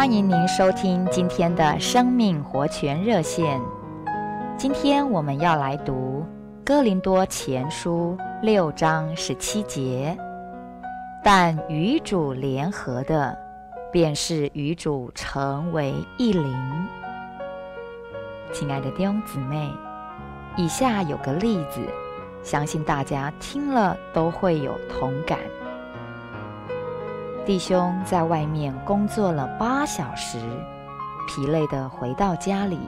欢迎您收听今天的生命活泉热线。今天我们要来读《哥林多前书》六章十七节。但与主联合的，便是与主成为一灵。亲爱的弟兄姊妹，以下有个例子，相信大家听了都会有同感。弟兄在外面工作了八小时，疲累地回到家里。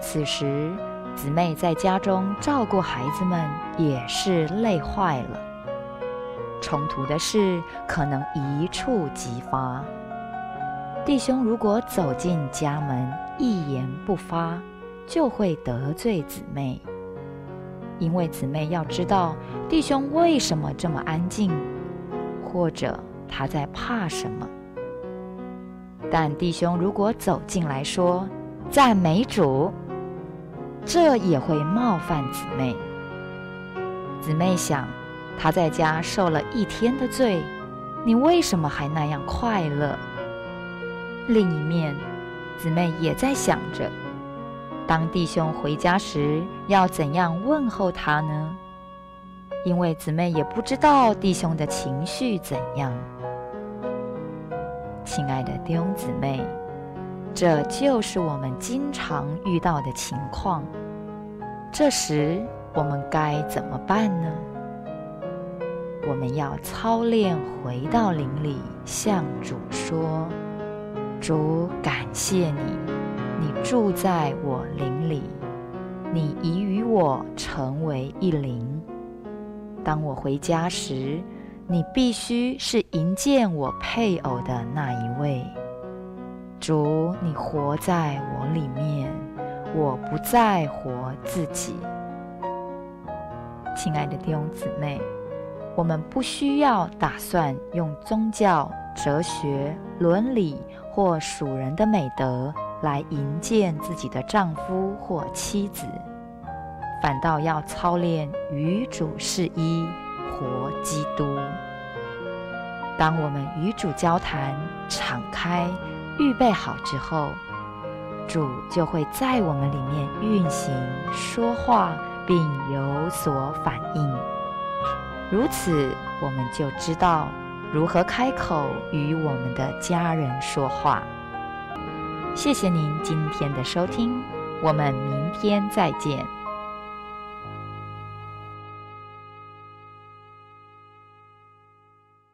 此时，姊妹在家中照顾孩子们，也是累坏了。冲突的事可能一触即发。弟兄如果走进家门，一言不发，就会得罪姊妹。因为姊妹要知道弟兄为什么这么安静，或者。他在怕什么？但弟兄如果走进来说赞美主，这也会冒犯姊妹。姊妹想，他在家受了一天的罪，你为什么还那样快乐？另一面，姊妹也在想着，当弟兄回家时要怎样问候他呢？因为姊妹也不知道弟兄的情绪怎样。亲爱的弟兄姊妹，这就是我们经常遇到的情况。这时我们该怎么办呢？我们要操练回到灵里，向主说：“主，感谢你，你住在我灵里，你已与我成为一灵。当我回家时。”你必须是迎见我配偶的那一位。主，你活在我里面，我不再活自己。亲爱的弟兄姊妹，我们不需要打算用宗教、哲学、伦理或属人的美德来迎见自己的丈夫或妻子，反倒要操练与主是一。活基督。当我们与主交谈、敞开、预备好之后，主就会在我们里面运行、说话，并有所反应。如此，我们就知道如何开口与我们的家人说话。谢谢您今天的收听，我们明天再见。